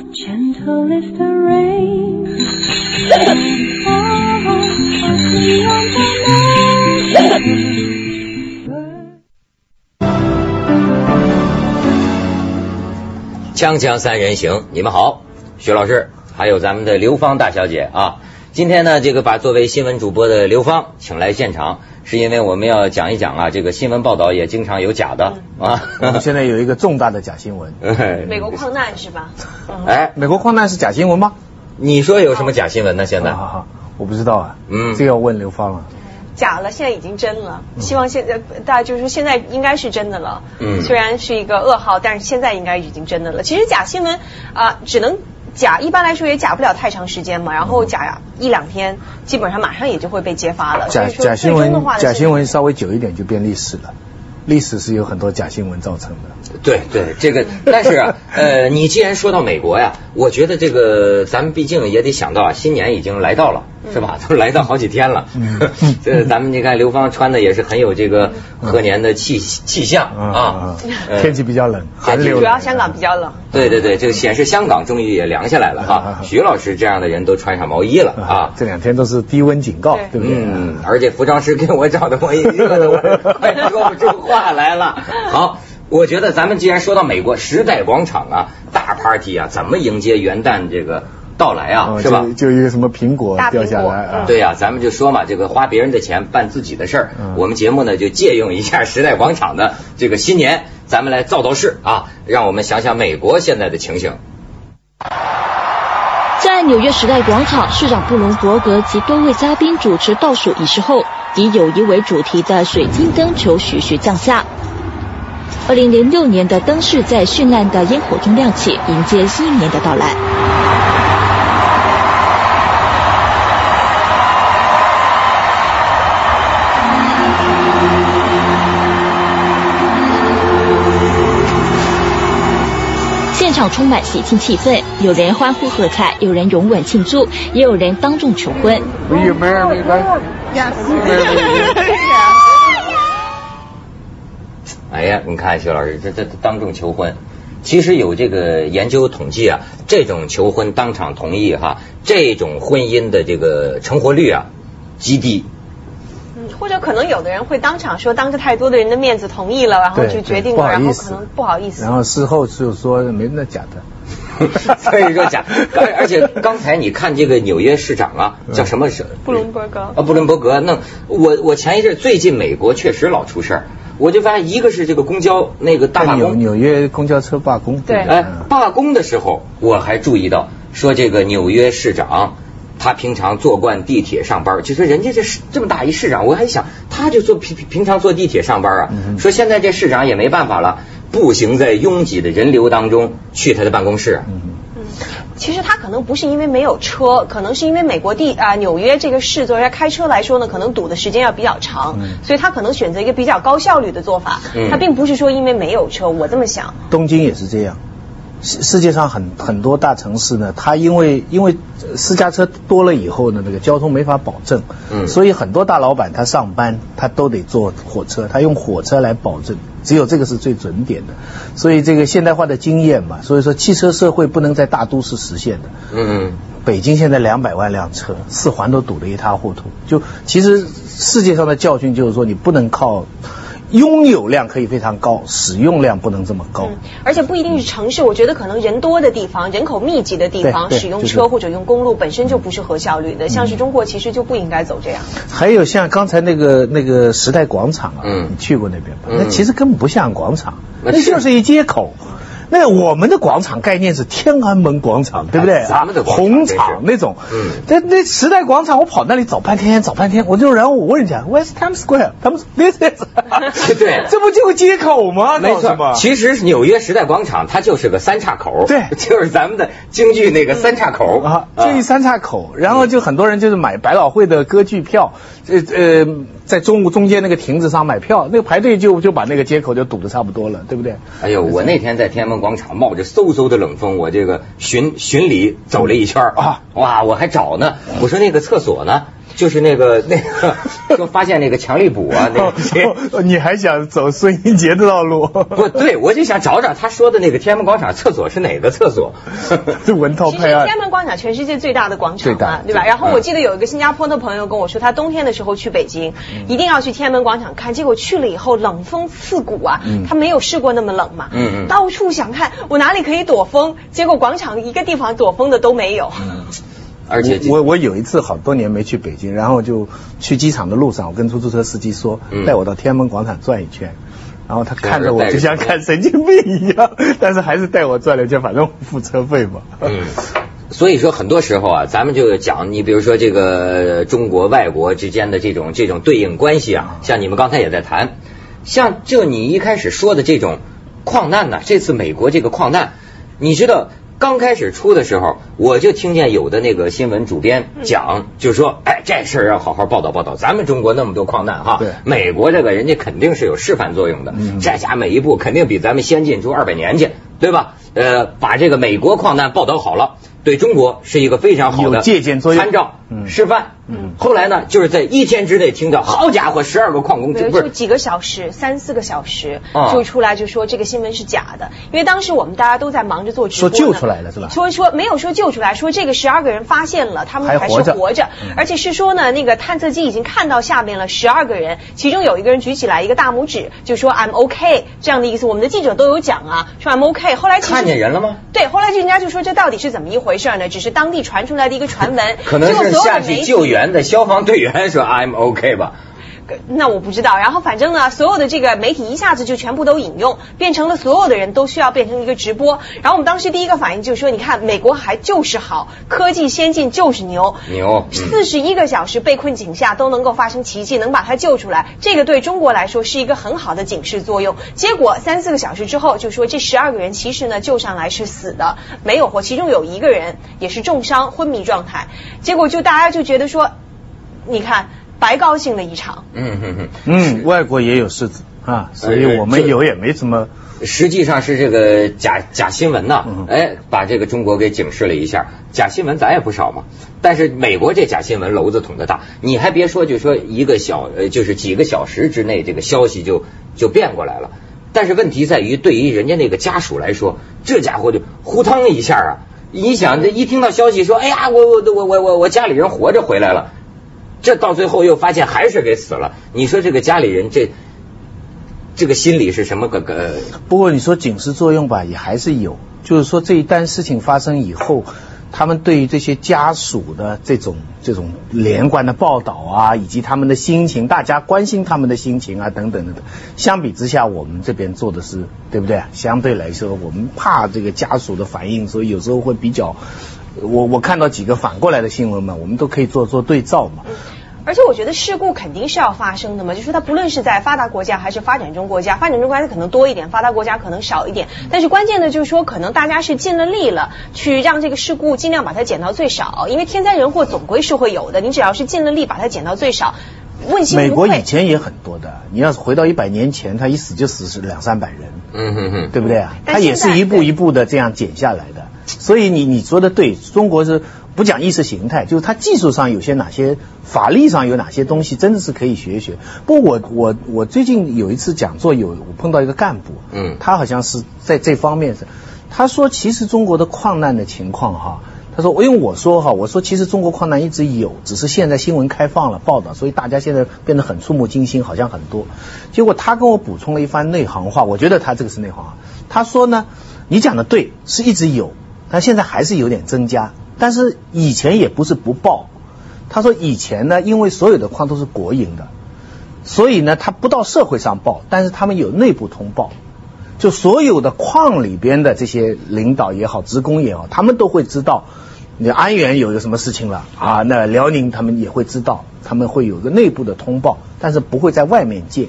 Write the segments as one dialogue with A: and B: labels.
A: Gentle is the rain.
B: 锵锵三人行，你们好，徐老师，还有咱们的刘芳大小姐啊。今天呢，这个把作为新闻主播的刘芳请来现场，是因为我们要讲一讲啊，这个新闻报道也经常有假的啊。
C: 我们现在有一个重大的假新闻。
D: 美国矿难是吧？嗯
B: 哎，
C: 美国矿难是假新闻吗？
B: 你说有什么假新闻呢？现在
C: 好好好，我不知道啊。
B: 嗯
C: 这个要问刘芳了。
D: 假了，现在已经真了。希望现在大家就是说现在应该是真的了。
B: 嗯
D: 虽然是一个噩耗，但是现在应该已经真的了。其实假新闻啊、只能假，一般来说也假不了太长时间嘛。然后假一两天，基本上马上也就会被揭发了。
C: 假假新闻假新闻稍微久一点就变历史了。历史是有很多假新闻造成的。
B: 对对，这个，但是啊，呃，你既然说到美国呀，我觉得这个咱们毕竟也得想到啊，新年已经来到了，是吧？都来到好几天了。
C: 嗯
B: 这咱们你看刘芳穿的也是很有这个贺年的气气象啊。呃
C: 天气比较冷，寒流。
D: 主要香港比较冷。
B: 对对对，这个显示香港终于也凉下来了哈。徐老师这样的人都穿上毛衣了啊。
C: 这两天都是低温警告，
D: 对
C: 对不对？
B: 嗯，而且服装师给我找的毛衣热的我快说不出话来了。好，我觉得咱们既然说到美国时代广场啊，大 party 啊，怎么迎接元旦这个到来啊，
C: 哦
B: 是吧？
C: 就就一个什么苹果掉下来啊。
B: 对呀、咱们就说嘛，这个花别人的钱办自己的事儿，
C: 嗯
B: 我们节目呢就借用一下时代广场的这个新年，咱们来造造势啊，让我们想想美国现在的情形。
E: 在纽约时代广场，市长布隆伯格及多位嘉宾主持倒数仪式后，以友谊为主题的水晶灯球徐徐降下。二零零六年的灯饰在绚烂的烟火中亮起，迎接新一年的到来。现场充满喜庆气氛，有人欢呼喝彩，有人拥吻庆祝，也有人当众求婚。
C: Will you marry me? Yes.
B: 哎呀，你看徐老师，这这这当众求婚，其实有这个研究统计啊，这种求婚当场同意哈，这种婚姻的这个成活率啊极低。
D: 嗯，或者可能有的人会当场说，当着太多的人的面子同意了，然后就决定了，然后可能不好意思。
C: 然后事后就说没那假的。
B: 所以说假，而而且刚才你看这个纽约市长啊，叫什么是
D: 布伦伯格
B: 啊，布伦伯格。那我我前一阵最近美国确实老出事儿，我就发现一个是这个公交那个大罢工，
C: 纽纽约公交车罢工。
D: 对
B: 哎，罢工的时候我还注意到说这个纽约市长。他平常坐惯地铁上班，就说人家这是这么大一市长，我还想他就坐平平平常坐地铁上班啊。
C: 嗯
B: 说现在这市长也没办法了，步行在拥挤的人流当中去他的办公室
D: 其实他可能不是因为没有车，可能是因为美国地啊、纽约这个市作为开车来说呢，可能堵的时间要比较长，
C: 嗯
D: 所以他可能选择一个比较高效率的做法。
B: 嗯
D: 他并不是说因为没有车，我这么想。
C: 东京也是这样。世世界上很很多大城市呢，它因为因为私家车多了以后呢，那个交通没法保证，
B: 嗯
C: 所以很多大老板他上班他都得坐火车，他用火车来保证，只有这个是最准点的。所以这个现代化的经验嘛，所以说汽车社会不能在大都市实现的。
B: 嗯
C: 北京现在两百万辆车，四环都堵得一塌糊涂。就其实世界上的教训就是说，你不能靠拥有量可以非常高，使用量不能这么高。
D: 嗯，而且不一定是城市，我觉得可能人多的地方、人口密集的地方，使用车或者用公路本身就不是核效率的。像是中国其实就不应该走这样。
C: 还有像刚才那个那个时代广场啊，
B: 嗯
C: 你去过那边吧？
B: 嗯
C: 那其实根本不像广场，
B: 那
C: 那就是一街口。那我们的广场概念是天安门广场，对不对？
B: 哎咱们的广场
C: 红场那种。
B: 嗯
C: 那那时代广场，我跑那里找半天，找半天，我就然后我问人家，Where's Times Square？他们说 This is，
B: 对
C: 这不就个街口吗？
B: 没错，其实纽约时代广场它就是个三岔口，
C: 对
B: 就是咱们的京剧那个三岔口
C: 啊，就一三岔口，然后就很多人就是买百老汇的歌剧票，呃呃，在中午中间那个亭子上买票，那个排队就就把那个街口就堵得差不多了，对不对？
B: 哎呦，我那天在天安门广场冒着嗖嗖的冷风，我这个巡巡礼走了一圈
C: 啊，
B: 哇，我还找呢，我说那个厕所呢？就是那个那个说发现那个强力补啊，那 个
C: 你还想走孙英杰的道路？
B: 不对，我就想找找他说的那个天安门广场厕所是哪个厕所。
C: 是文涛
D: 其实
C: 拍案
D: 天。安门广场全世界最大的广场
C: 最大
D: 嘛，对吧？然后我记得有一个新加坡的朋友跟我说，他冬天的时候去北京，
C: 嗯
D: 一定要去天安门广场看，结果去了以后冷风刺骨啊，
C: 嗯
D: 他没有试过那么冷嘛，
B: 嗯嗯
D: 到处想看我哪里可以躲风，结果广场一个地方躲风的都没有。
B: 而且
C: 我我我有一次好多年没去北京，然后就去机场的路上，我跟出租车司机说
B: 嗯，
C: 带我到天安门广场转一圈。然后他看着我就像看神经病一样，但是还是带我转了一圈，反正付车费嘛。
B: 嗯，所以说很多时候啊，咱们就讲，你比如说这个中国外国之间的这种这种对应关系啊，像你们刚才也在谈，像就你一开始说的这种矿难呢，这次美国这个矿难，你知道。刚开始出的时候，我就听见有的那个新闻主编讲，就说，哎，这事儿要好好报道报道。咱们中国那么多矿难哈，
C: 对。
B: 美国这个人家肯定是有示范作用的，
C: 嗯。
B: 这家每一步肯定比咱们先进出二百年去，对吧？呃，把这个美国矿难报道好了，对中国是一个非常好的
C: 借鉴作用。
B: 参照、
C: 嗯
B: 示范。
C: 嗯
B: 后来呢，就是在一天之内听到，好家伙，十二个矿工
D: 就是几个小时，三四个小时
B: 啊
D: 就出来就说这个新闻是假的，因为当时我们大家都在忙着做直播
C: 说救出来了是吧
D: 说说没有说救出来，说这个十二个人发现了，他们还是
C: 活着
D: 活着，
C: 嗯
D: 而且是说呢，那个探测机已经看到下面了十二个人，其中有一个人举起来一个大拇指，就说 I'm OK 这样的意思。我们的记者都有讲啊，说 I'm OK。后来其实
B: 看见人了吗？
D: 对，后来人家就说这到底是怎么一回事呢？只是当地传出来的一个传闻，
B: 可能是下去救援的消防队员说 I'm OK 吧。
D: 那我不知道。然后反正呢，所有的这个媒体一下子就全部都引用，变成了所有的人都需要变成一个直播。然后我们当时第一个反应就是说，你看美国还就是好，科技先进就是牛，
B: 牛嗯
D: 四十一个小时被困井下都能够发生奇迹，能把他救出来，这个对中国来说是一个很好的警示作用。结果三四个小时之后就说这十二个人其实呢救上来是死的，没有活，其中有一个人也是重伤昏迷状态。结果就大家就觉得说，你看白高兴了一场。
B: 嗯嗯嗯。
C: 嗯，外国也有狮子啊，所以我们有也没什么。
B: 实际上是这个假假新闻呐、
C: 嗯
B: 哎，把这个中国给警示了一下。假新闻咱也不少嘛，但是美国这假新闻篓子捅的大，你还别说，就说一个小呃，就是几个小时之内，这个消息就就变过来了。但是问题在于，对于人家那个家属来说，这家伙就呼腾一下啊！你想，这一听到消息说，哎呀，我我我我我我家里人活着回来了，这到最后又发现还是给死了。你说这个家里人这这个心理是什么个个？
C: 不过你说警示作用吧，也还是有。就是说这一单事情发生以后，他们对于这些家属的这种这种连贯的报道啊，以及他们的心情，大家关心他们的心情啊，等等等等。相比之下，我们这边做的是对不对？相对来说，我们怕这个家属的反应，所以有时候会比较。我我看到几个反过来的新闻嘛，我们都可以做做对照嘛。
D: 而且我觉得事故肯定是要发生的嘛，就是说它不论是在发达国家还是发展中国家，发展中国家可能多一点，发达国家可能少一点。但是关键的就是说，可能大家是尽了力了，去让这个事故尽量把它减到最少，因为天灾人祸总归是会有的，你只要是尽了力把它减到最少，问心
C: 美国以。前也很多的，你要是回到一百年前，他一死就死是两三百人。
B: 嗯哼哼，
C: 对不对啊？
D: 但
C: 它也是一步一步的这样减下来的。所以你你说的对，中国是不讲意识形态，就是它技术上有些哪些，法律上有哪些东西，真的是可以学一学。不过我我我最近有一次讲座有我碰到一个干部，
B: 嗯
C: 他好像是在这方面是，他说其实中国的矿难的情况哈。他说：“因为我说哈，我说其实中国矿难一直有，只是现在新闻开放了报道，所以大家现在变得很触目惊心，好像很多。结果他跟我补充了一番内行话，我觉得他这个是内行话。他说呢，你讲的对，是一直有，但现在还是有点增加，但是以前也不是不报。他说以前呢，因为所有的矿都是国营的，所以呢，他不到社会上报，但是他们有内部通报。就所有的矿里边的这些领导也好，职工也好，他们都会知道，你安源有一个什么事情了啊，那辽宁他们也会知道，他们会有个内部的通报，但是不会在外面借。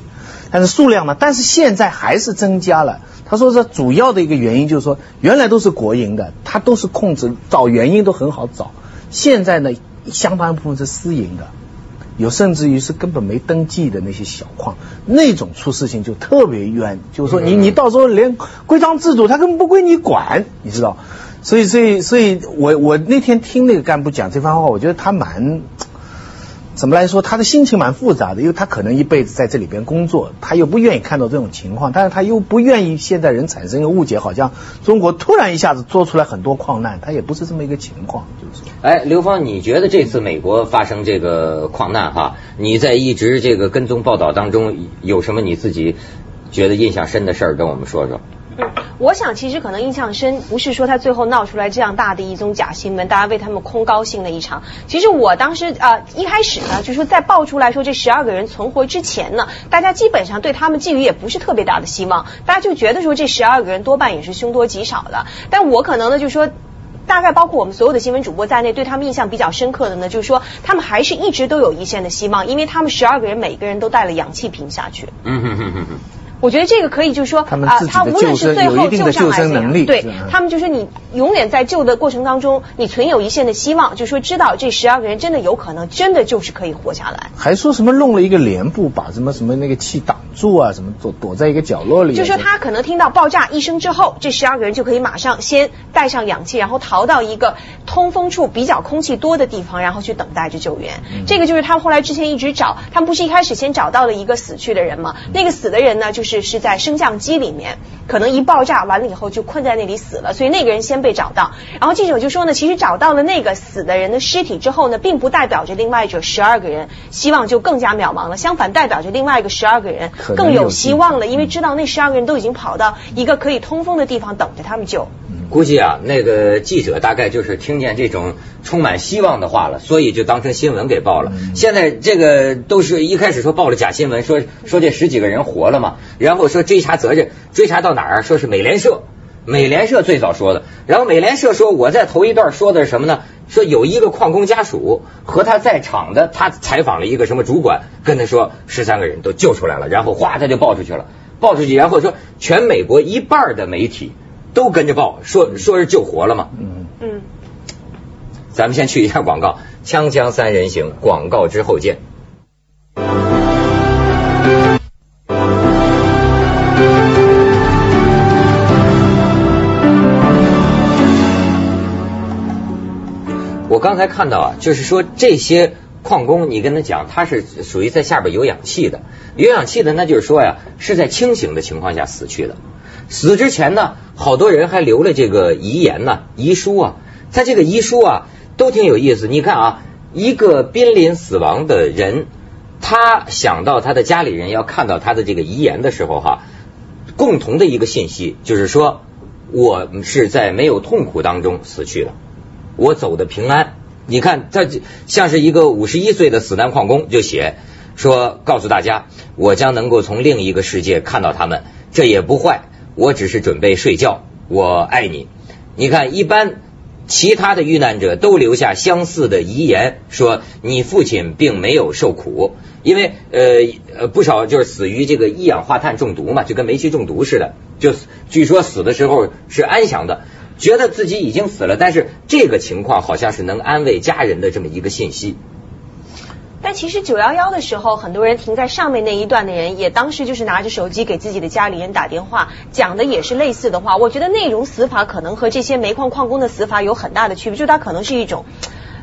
C: 但是数量呢？但是现在还是增加了。他说这主要的一个原因就是说，原来都是国营的，它都是控制，找原因都很好找。现在呢，相当一部分是私营的。有甚至于是根本没登记的那些小矿，那种出事情就特别冤。就是说你你到时候连规章制度，他根本不归你管，你知道？所以所以所以我我那天听那个干部讲这番话，我觉得他蛮怎么来说，他的心情蛮复杂的，因为他可能一辈子在这里边工作，他又不愿意看到这种情况，但是他又不愿意现在人产生一个误解，好像中国突然一下子做出来很多矿难，他也不是这么一个情况，就是。
B: 哎，刘芳，你觉得这次美国发生这个矿难哈，你在一直这个跟踪报道当中，有什么你自己觉得印象深的事儿跟我们说说？
D: 我想其实可能印象深，不是说他最后闹出来这样大的一宗假新闻，大家为他们空高兴了一场。其实我当时啊、一开始呢，就说在爆出来说这十二个人存活之前呢，大家基本上对他们寄予也不是特别大的希望，大家就觉得说这十二个人多半也是凶多吉少的。但我可能呢，就说。大概包括我们所有的新闻主播在内，对他们印象比较深刻的呢，就是说他们还是一直都有一线的希望，因为他们十二个人每个人都带了氧气瓶下去。
B: 嗯哼哼哼哼。
D: 我觉得这个可以，就是说啊，
C: 他
D: 无论是最后救上来怎样
C: 救生能力
D: 对他们就说你永远在救的过程当中，你存有一线的希望，就说知道这十二个人真的有可能，真的就是可以活下来。
C: 还说什么弄了一个帘布，把什么什么那个气挡住啊，什么躲躲在一个角落里啊。
D: 就说他可能听到爆炸一声之后，这十二个人就可以马上先带上氧气，然后逃到一个通风处比较空气多的地方，然后去等待着救援。这个就是他们后来之前一直找，他们不是一开始先找到了一个死去的人吗？那个死的人呢，就是是是在升降机里面，可能一爆炸完了以后就困在那里死了，所以那个人先被找到。然后记者就说呢，其实找到了那个死的人的尸体之后呢，并不代表着另外这十二个人希望就更加渺茫了，相反代表着另外一个十二个人更有
C: 希
D: 望了，因为知道那十二个人都已经跑到一个可以通风的地方等着他们救。
B: 估计啊，那个记者大概就是听见这种充满希望的话了，所以就当成新闻给报了。现在这个都是一开始说报了假新闻，说说这十几个人活了嘛，然后说追查责任，追查到哪儿啊？说是美联社，美联社最早说的，然后美联社说我在头一段说的是什么呢？说有一个矿工家属和他在场的，他采访了一个什么主管，跟他说十三个人都救出来了，然后哗他就报出去了，报出去，然后说全美国一半的媒体都跟着报，说说是救活了嘛。
C: 嗯，
D: 嗯。
B: 咱们先去一下广告，锵锵三人行，广告之后见。我刚才看到啊，就是说这些矿工，你跟他讲，他是属于在下边有氧气的，有氧气的，那就是说呀，是在清醒的情况下死去的。死之前呢，好多人还留了这个遗言呢、遗书啊。他这个遗书啊，都挺有意思。你看啊，一个濒临死亡的人，他想到他的家里人要看到他的这个遗言的时候，哈，共同的一个信息就是说，我是在没有痛苦当中死去的，我走的平安。你看，他像是一个五十一岁的死难矿工就写说，告诉大家，我将能够从另一个世界看到他们，这也不坏。我只是准备睡觉，我爱你。你看，一般其他的遇难者都留下相似的遗言，说你父亲并没有受苦，因为呃呃不少就是死于这个一氧化碳中毒嘛，就跟煤气中毒似的，就据说死的时候是安详的，觉得自己已经死了，但是这个情况好像是能安慰家人的这么一个信息。
D: 但其实九幺幺的时候，很多人停在上面那一段的人，也当时就是拿着手机给自己的家里人打电话，讲的也是类似的话。我觉得内容死法可能和这些煤矿矿工的死法有很大的区别，就它可能是一种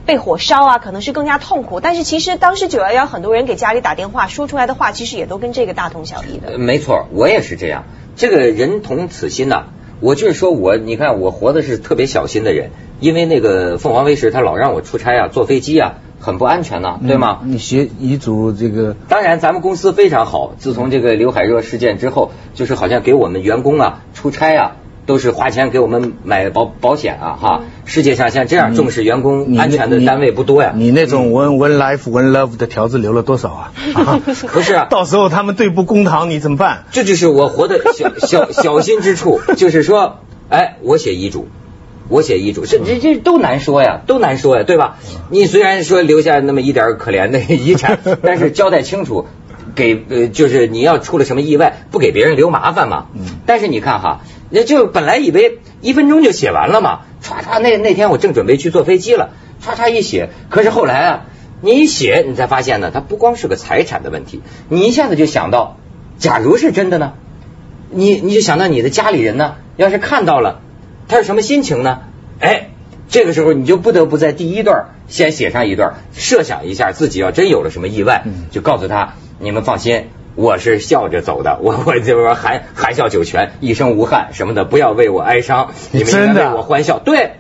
D: 被火烧啊，可能是更加痛苦。但是其实当时九幺幺很多人给家里打电话说出来的话，其实也都跟这个大同小异的。
B: 呃没错，我也是这样。这个人同此心呐、我就是说我，你看我活的是特别小心的人，因为那个凤凰卫视他老让我出差啊，坐飞机啊，很不安全呢、对吗？
C: 你写遗嘱这个
B: 当然，咱们公司非常好。自从这个刘海热事件之后，就是好像给我们员工啊出差啊，都是花钱给我们买保保险啊，哈。世界上像这样重视员工安全的单位不多呀。
C: 你那种 one one life one love 的条子留了多少啊？啊
B: 不是啊
C: 到时候他们对簿公堂，你怎么办？
B: 这就是我活的小小小心之处，就是说，哎，我写遗嘱，我写遗嘱，这这这都难说呀，都难说呀，对吧？你虽然说留下那么一点可怜的 遗产，但是交代清楚，给呃，就是你要出了什么意外，不给别人留麻烦嘛。但是你看哈，那就本来以为一分钟就写完了嘛，唰唰，那那天我正准备去坐飞机了，唰唰一写，可是后来啊，你一写，你才发现呢，它不光是个财产的问题，你一下子就想到，假如是真的呢？你你就想到你的家里人呢，要是看到了，他是什么心情呢？哎，这个时候你就不得不在第一段先写上一段，设想一下自己要真有了什么意外，就告诉他，你们放心。我是笑着走的，我 我就是说含含笑九泉，一生无憾什么的，不要为我哀伤，你们应该为我欢笑。对，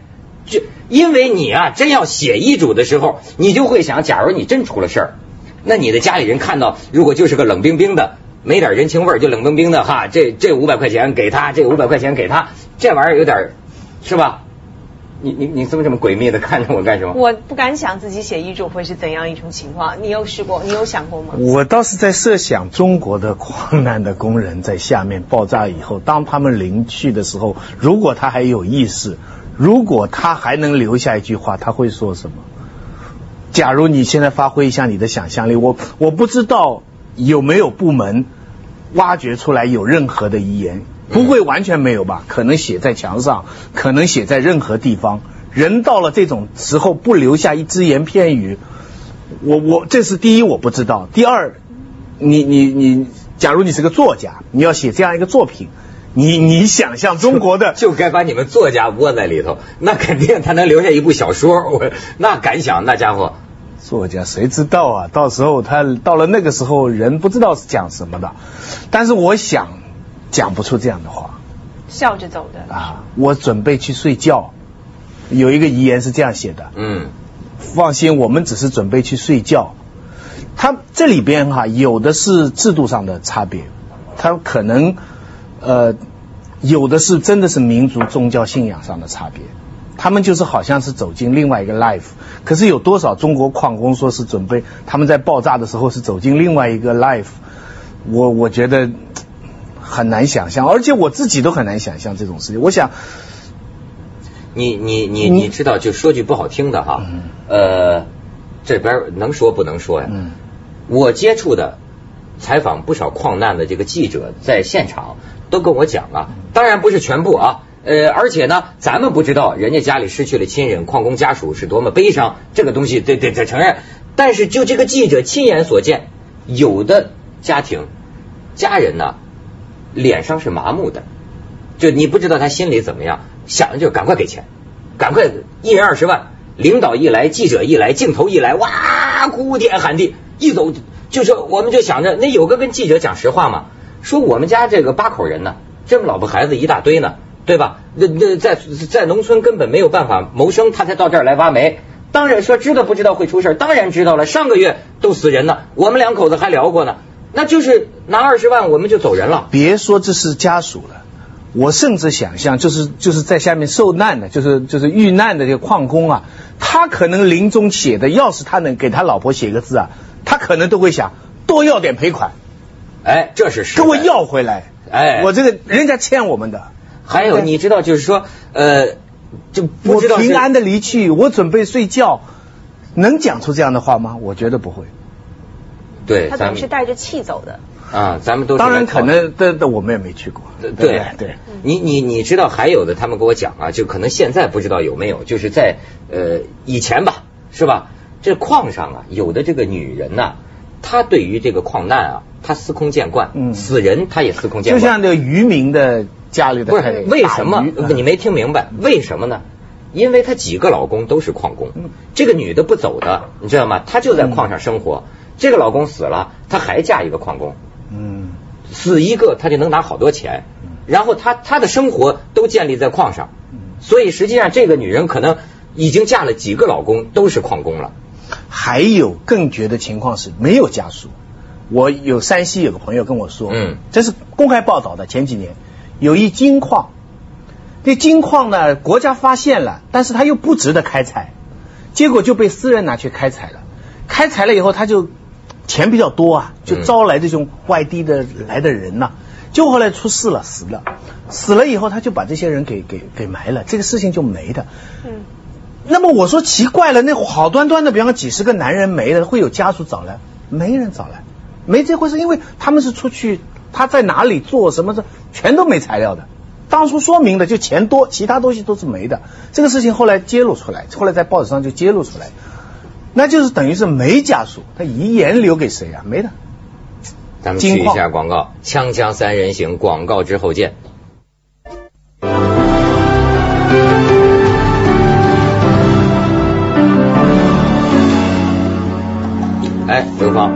B: 就因为你啊，真要写遗嘱的时候，你就会想，假如你真出了事儿，那你的家里人看到，如果就是个冷冰冰的，没点人情味儿，就冷冰冰的哈，这这五百块钱给他，这五百块钱给他，这玩意儿有点是吧？你你你这么这么诡秘的 看着我干什么？
D: 我不敢想自己写遗嘱会是怎样一种情况。你有试过？你有想过吗？
C: 我倒是在设想中国的矿难的工人在下面爆炸以后，当他们临去的时候，如果他还有意识，如果他还能留下一句话，他会说什么？假如你现在发挥一下你的想象力，我我不知道有没有部门挖掘出来有任何的遗言。不会完全没有吧？可能写在墙上，可能写在任何地方。人到了这种时候，不留下一只言片语，我我这是第一我不知道。第二，你你你，假如你是个作家，你要写这样一个作品，你你想象中国的
B: 就该把你们作家窝在里头，那肯定他能留下一部小说。我那敢想，那家伙
C: 作家谁知道啊？到时候他到了那个时候，人不知道是讲什么的。但是我想。讲不出这样的话，
D: 笑着走的
C: 啊！我准备去睡觉。有一个遗言是这样写的，嗯，放心，我们只是准备去睡觉。他这里边哈有的是制度上的差别，他可能呃有的是真的是民族宗教信仰上的差别。他们就是好像是走进另外一个 life，可是有多少中国矿工说是准备他们在爆炸的时候是走进另外一个 life？我我觉得。很难想象，而且我自己都很难想象这种事情。我想，
B: 你你你你知道，就说句不好听的哈，呃，这边能说不能说呀？我接触的采访不少矿难的这个记者，在现场都跟我讲啊，当然不是全部啊，呃，而且呢，咱们不知道人家家里失去了亲人，矿工家属是多么悲伤，这个东西得得得承认。但是就这个记者亲眼所见，有的家庭家人呢。脸上是麻木的，就你不知道他心里怎么样，想的就赶快给钱，赶快一人二十万，领导一来，记者一来，镜头一来，哇，哭天喊地，一走就说，我们就想着，那有个跟记者讲实话嘛，说我们家这个八口人呢，这么老婆孩子一大堆呢，对吧？那那在在农村根本没有办法谋生，他才到这儿来挖煤。当然说知道不知道会出事当然知道了，上个月都死人了，我们两口子还聊过呢。那就是拿二十万我们就走人了。
C: 别说这是家属了，我甚至想象，就是就是在下面受难的，就是就是遇难的这个矿工啊，他可能临终写的，要是他能给他老婆写个字啊，他可能都会想多要点赔款。
B: 哎，这是
C: 给我要回来。哎，我这个人家欠我们的。
B: 还有你知道，就是说呃，就不知道
C: 平安的离去，我准备睡觉，能讲出这样的话吗？我觉得不会。
B: 对，
D: 他等于是带着气走的
B: 啊，咱们都
C: 当然可能，但但我们也没去过。对对，
B: 你你你知道还有的，他们跟我讲啊，就可能现在不知道有没有，就是在呃以前吧，是吧？这矿上啊，有的这个女人呐，她对于这个矿难啊，她司空见惯，嗯，死人她也司空见惯。
C: 就像这个渔民的家里的，
B: 不是为什么？你没听明白？为什么呢？因为她几个老公都是矿工，这个女的不走的，你知道吗？她就在矿上生活。这个老公死了，她还嫁一个矿工，嗯，死一个她就能拿好多钱，然后她她的生活都建立在矿上，所以实际上这个女人可能已经嫁了几个老公都是矿工了。
C: 还有更绝的情况是没有家属，我有山西有个朋友跟我说，嗯，这是公开报道的，前几年有一金矿，这金矿呢国家发现了，但是他又不值得开采，结果就被私人拿去开采了，开采了以后他就。钱比较多啊，就招来这种外地的来的人呐，就后来出事了，死了，死了以后他就把这些人给给给埋了，这个事情就没的。嗯，那么我说奇怪了，那好端端的，比方说几十个男人没了，会有家属找来？没人找来，没这回事，因为他们是出去，他在哪里做什么的，全都没材料的。当初说明的就钱多，其他东西都是没的。这个事情后来揭露出来，后来在报纸上就揭露出来。那就是等于是没家属他遗言留给谁啊？没的。
B: 咱们去一下广告锵锵三人行广告之后见。哎刘芳。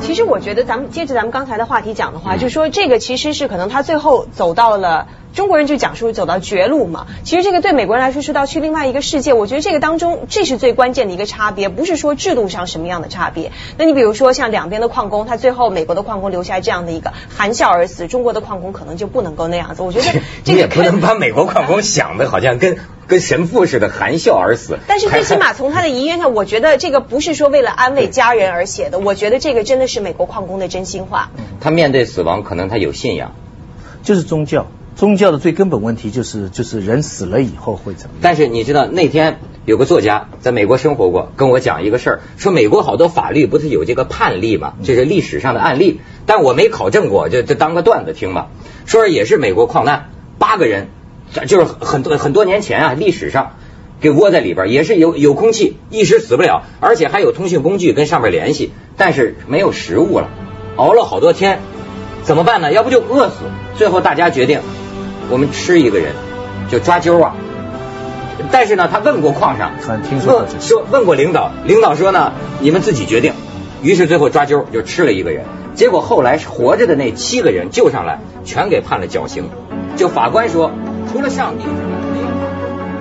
D: 其实我觉得咱们接着咱们刚才的话题讲的话就说这个其实是可能他最后走到了中国人就讲说走到绝路嘛，其实这个对美国人来说是到去另外一个世界。我觉得这个当中这是最关键的一个差别，不是说制度上什么样的差别。那你比如说像两边的矿工，他最后美国的矿工留下这样的一个含笑而死，中国的矿工可能就不能够那样子。我觉得 这
B: 个也不能把美国矿工想的好像跟跟神父似的含笑而死。
D: 但是最起码从他的遗愿上，我觉得这个不是说为了安慰家人而写的，我觉得这个真的是美国矿工的真心话。
B: 他面对死亡，可能他有信仰，
C: 就是宗教。宗教的最根本问题就是就是人死了以后会怎么样？
B: 但是你知道那天有个作家在美国生活过，跟我讲一个事儿，说美国好多法律不是有这个判例嘛，这是历史上的案例，但我没考证过，就就当个段子听吧。说也是美国矿难，八个人，就是很多很多年前啊，历史上给窝在里边，也是有有空气，一时死不了，而且还有通讯工具跟上面联系，但是没有食物了，熬了好多天，怎么办呢？要不就饿死。最后大家决定。我们吃一个人就抓阄啊，但是呢，他问过矿上，
C: 听说
B: 说问过领导，领导说呢，你们自己决定。于是最后抓阄就吃了一个人，结果后来活着的那七个人救上来，全给判了绞刑。就法官说，除了上帝。